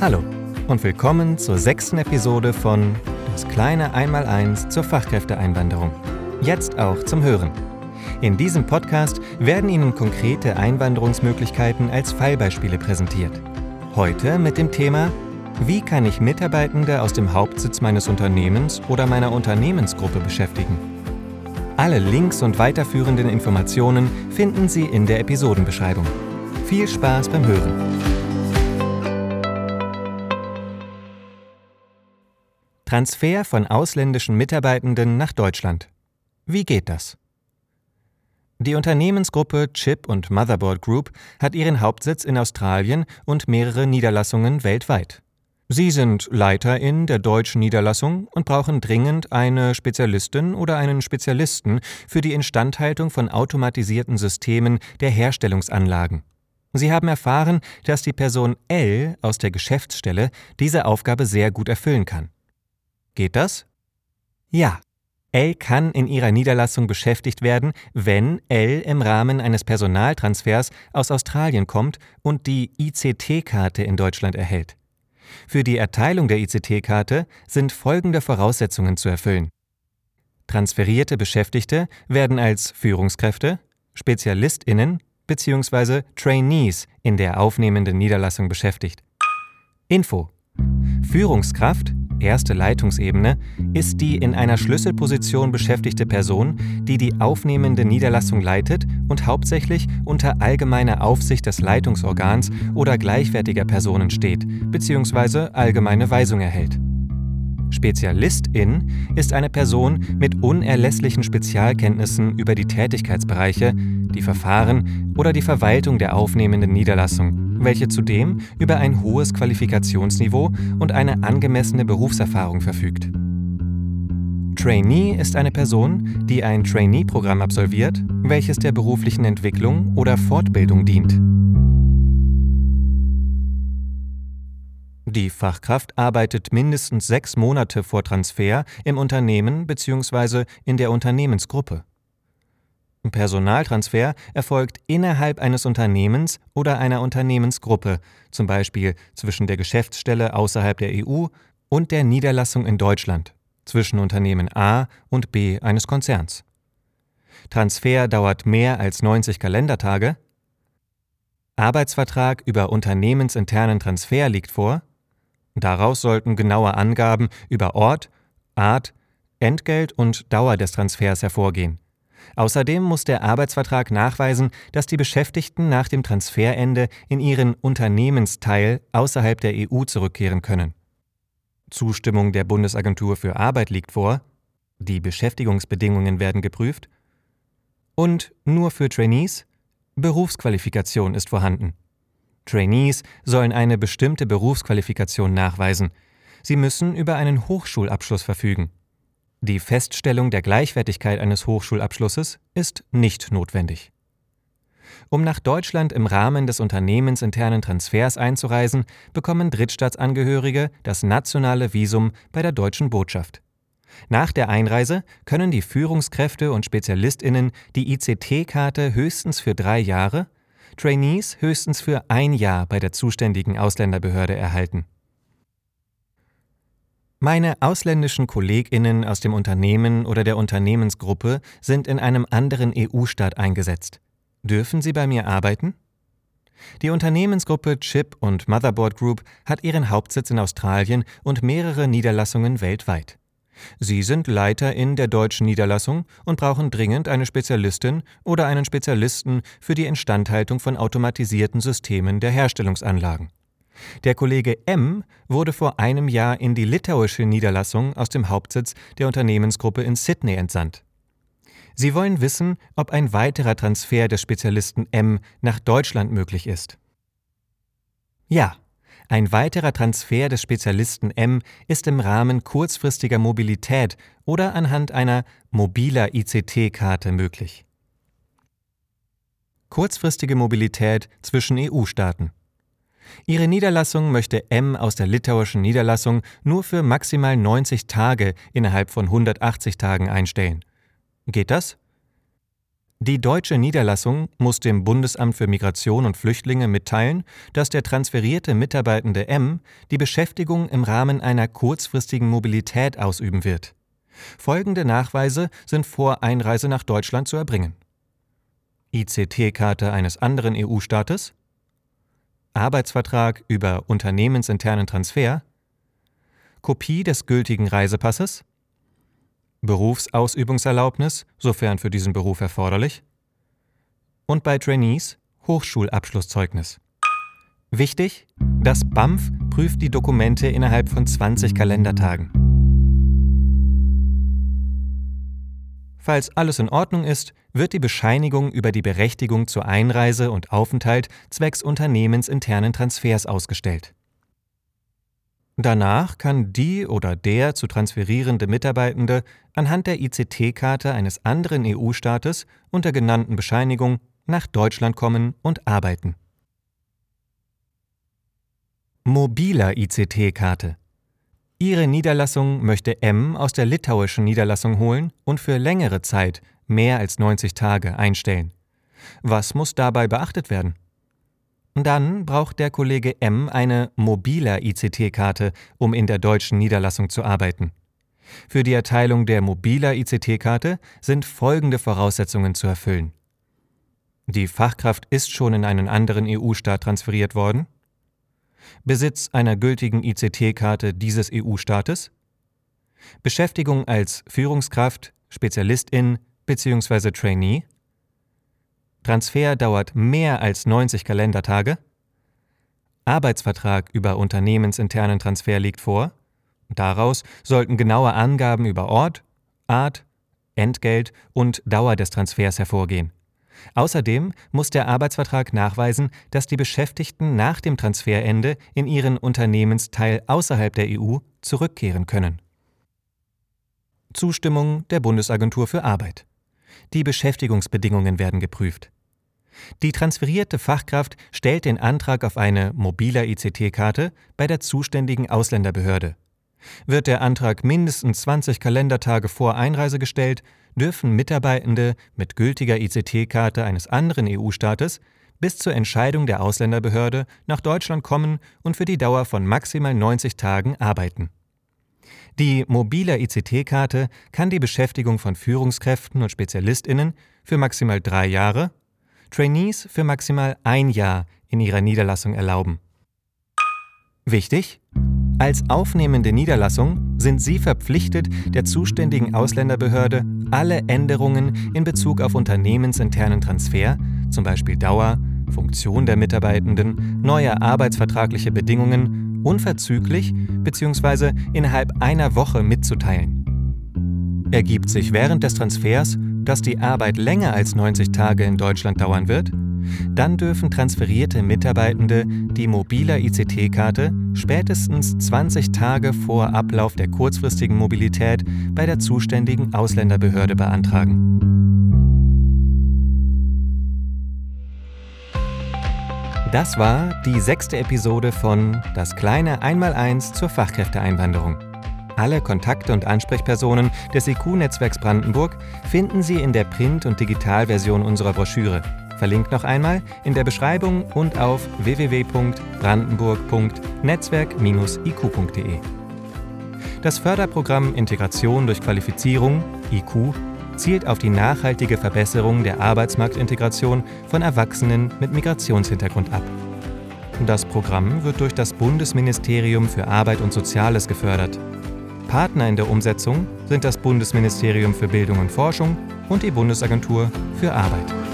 Hallo und willkommen zur sechsten Episode von Das kleine Einmaleins zur Fachkräfteeinwanderung. Jetzt auch zum Hören. In diesem Podcast werden Ihnen konkrete Einwanderungsmöglichkeiten als Fallbeispiele präsentiert. Heute mit dem Thema Wie kann ich Mitarbeitende aus dem Hauptsitz meines Unternehmens oder meiner Unternehmensgruppe beschäftigen? Alle Links und weiterführenden Informationen finden Sie in der Episodenbeschreibung. Viel Spaß beim Hören! Transfer von ausländischen Mitarbeitenden nach Deutschland. Wie geht das? Die Unternehmensgruppe Chip und Motherboard Group hat ihren Hauptsitz in Australien und mehrere Niederlassungen weltweit. Sie sind Leiterin der deutschen Niederlassung und brauchen dringend eine Spezialistin oder einen Spezialisten für die Instandhaltung von automatisierten Systemen der Herstellungsanlagen. Sie haben erfahren, dass die Person L aus der Geschäftsstelle diese Aufgabe sehr gut erfüllen kann. Geht das? Ja. L kann in ihrer Niederlassung beschäftigt werden, wenn L im Rahmen eines Personaltransfers aus Australien kommt und die ICT-Karte in Deutschland erhält. Für die Erteilung der ICT-Karte sind folgende Voraussetzungen zu erfüllen. Transferierte Beschäftigte werden als Führungskräfte, Spezialistinnen bzw. Trainees in der aufnehmenden Niederlassung beschäftigt. Info. Führungskraft erste Leitungsebene ist die in einer Schlüsselposition beschäftigte Person, die die aufnehmende Niederlassung leitet und hauptsächlich unter allgemeiner Aufsicht des Leitungsorgans oder gleichwertiger Personen steht bzw. allgemeine Weisung erhält. Spezialistin ist eine Person mit unerlässlichen Spezialkenntnissen über die Tätigkeitsbereiche, die Verfahren oder die Verwaltung der aufnehmenden Niederlassung welche zudem über ein hohes Qualifikationsniveau und eine angemessene Berufserfahrung verfügt. Trainee ist eine Person, die ein Trainee-Programm absolviert, welches der beruflichen Entwicklung oder Fortbildung dient. Die Fachkraft arbeitet mindestens sechs Monate vor Transfer im Unternehmen bzw. in der Unternehmensgruppe. Personaltransfer erfolgt innerhalb eines Unternehmens oder einer Unternehmensgruppe, zum Beispiel zwischen der Geschäftsstelle außerhalb der EU und der Niederlassung in Deutschland, zwischen Unternehmen A und B eines Konzerns. Transfer dauert mehr als 90 Kalendertage. Arbeitsvertrag über unternehmensinternen Transfer liegt vor. Daraus sollten genaue Angaben über Ort, Art, Entgelt und Dauer des Transfers hervorgehen. Außerdem muss der Arbeitsvertrag nachweisen, dass die Beschäftigten nach dem Transferende in ihren Unternehmensteil außerhalb der EU zurückkehren können. Zustimmung der Bundesagentur für Arbeit liegt vor, die Beschäftigungsbedingungen werden geprüft und nur für Trainees Berufsqualifikation ist vorhanden. Trainees sollen eine bestimmte Berufsqualifikation nachweisen. Sie müssen über einen Hochschulabschluss verfügen. Die Feststellung der Gleichwertigkeit eines Hochschulabschlusses ist nicht notwendig. Um nach Deutschland im Rahmen des unternehmensinternen Transfers einzureisen, bekommen Drittstaatsangehörige das nationale Visum bei der deutschen Botschaft. Nach der Einreise können die Führungskräfte und Spezialistinnen die ICT-Karte höchstens für drei Jahre, Trainees höchstens für ein Jahr bei der zuständigen Ausländerbehörde erhalten. Meine ausländischen Kolleginnen aus dem Unternehmen oder der Unternehmensgruppe sind in einem anderen EU-Staat eingesetzt. Dürfen sie bei mir arbeiten? Die Unternehmensgruppe Chip und Motherboard Group hat ihren Hauptsitz in Australien und mehrere Niederlassungen weltweit. Sie sind Leiter in der deutschen Niederlassung und brauchen dringend eine Spezialistin oder einen Spezialisten für die Instandhaltung von automatisierten Systemen der Herstellungsanlagen. Der Kollege M wurde vor einem Jahr in die litauische Niederlassung aus dem Hauptsitz der Unternehmensgruppe in Sydney entsandt. Sie wollen wissen, ob ein weiterer Transfer des Spezialisten M nach Deutschland möglich ist. Ja, ein weiterer Transfer des Spezialisten M ist im Rahmen kurzfristiger Mobilität oder anhand einer mobiler ICT-Karte möglich. Kurzfristige Mobilität zwischen EU-Staaten. Ihre Niederlassung möchte M aus der litauischen Niederlassung nur für maximal 90 Tage innerhalb von 180 Tagen einstellen. Geht das? Die deutsche Niederlassung muss dem Bundesamt für Migration und Flüchtlinge mitteilen, dass der transferierte Mitarbeitende M die Beschäftigung im Rahmen einer kurzfristigen Mobilität ausüben wird. Folgende Nachweise sind vor Einreise nach Deutschland zu erbringen. ICT-Karte eines anderen EU-Staates, Arbeitsvertrag über unternehmensinternen Transfer, Kopie des gültigen Reisepasses, Berufsausübungserlaubnis, sofern für diesen Beruf erforderlich, und bei Trainees Hochschulabschlusszeugnis. Wichtig, das BAMF prüft die Dokumente innerhalb von 20 Kalendertagen. Falls alles in Ordnung ist, wird die Bescheinigung über die Berechtigung zur Einreise und Aufenthalt zwecks unternehmensinternen Transfers ausgestellt. Danach kann die oder der zu transferierende Mitarbeitende anhand der ICT-Karte eines anderen EU-Staates unter genannten Bescheinigung nach Deutschland kommen und arbeiten. Mobiler ICT-Karte Ihre Niederlassung möchte M aus der litauischen Niederlassung holen und für längere Zeit, mehr als 90 Tage, einstellen. Was muss dabei beachtet werden? Dann braucht der Kollege M eine mobiler ICT-Karte, um in der deutschen Niederlassung zu arbeiten. Für die Erteilung der mobiler ICT-Karte sind folgende Voraussetzungen zu erfüllen. Die Fachkraft ist schon in einen anderen EU-Staat transferiert worden. Besitz einer gültigen ICT-Karte dieses EU-Staates. Beschäftigung als Führungskraft, Spezialistin bzw. Trainee. Transfer dauert mehr als 90 Kalendertage. Arbeitsvertrag über unternehmensinternen Transfer liegt vor. Daraus sollten genaue Angaben über Ort, Art, Entgelt und Dauer des Transfers hervorgehen. Außerdem muss der Arbeitsvertrag nachweisen, dass die Beschäftigten nach dem Transferende in ihren Unternehmensteil außerhalb der EU zurückkehren können. Zustimmung der Bundesagentur für Arbeit. Die Beschäftigungsbedingungen werden geprüft. Die transferierte Fachkraft stellt den Antrag auf eine mobiler ICT-Karte bei der zuständigen Ausländerbehörde. Wird der Antrag mindestens 20 Kalendertage vor Einreise gestellt, dürfen Mitarbeitende mit gültiger ICT-Karte eines anderen EU-Staates bis zur Entscheidung der Ausländerbehörde nach Deutschland kommen und für die Dauer von maximal 90 Tagen arbeiten. Die mobile ICT-Karte kann die Beschäftigung von Führungskräften und Spezialistinnen für maximal drei Jahre Trainees für maximal ein Jahr in ihrer Niederlassung erlauben. Wichtig? Als aufnehmende Niederlassung sind Sie verpflichtet, der zuständigen Ausländerbehörde alle Änderungen in Bezug auf unternehmensinternen Transfer, zum Beispiel Dauer, Funktion der Mitarbeitenden, neue arbeitsvertragliche Bedingungen, unverzüglich bzw. innerhalb einer Woche mitzuteilen. Ergibt sich während des Transfers dass die Arbeit länger als 90 Tage in Deutschland dauern wird, dann dürfen transferierte Mitarbeitende die mobile ICT-Karte spätestens 20 Tage vor Ablauf der kurzfristigen Mobilität bei der zuständigen Ausländerbehörde beantragen. Das war die sechste Episode von Das kleine Einmaleins zur Fachkräfteeinwanderung. Alle Kontakte und Ansprechpersonen des IQ-Netzwerks Brandenburg finden Sie in der Print- und Digitalversion unserer Broschüre. Verlinkt noch einmal in der Beschreibung und auf www.brandenburg.netzwerk-iq.de. Das Förderprogramm Integration durch Qualifizierung IQ zielt auf die nachhaltige Verbesserung der Arbeitsmarktintegration von Erwachsenen mit Migrationshintergrund ab. Das Programm wird durch das Bundesministerium für Arbeit und Soziales gefördert. Partner in der Umsetzung sind das Bundesministerium für Bildung und Forschung und die Bundesagentur für Arbeit.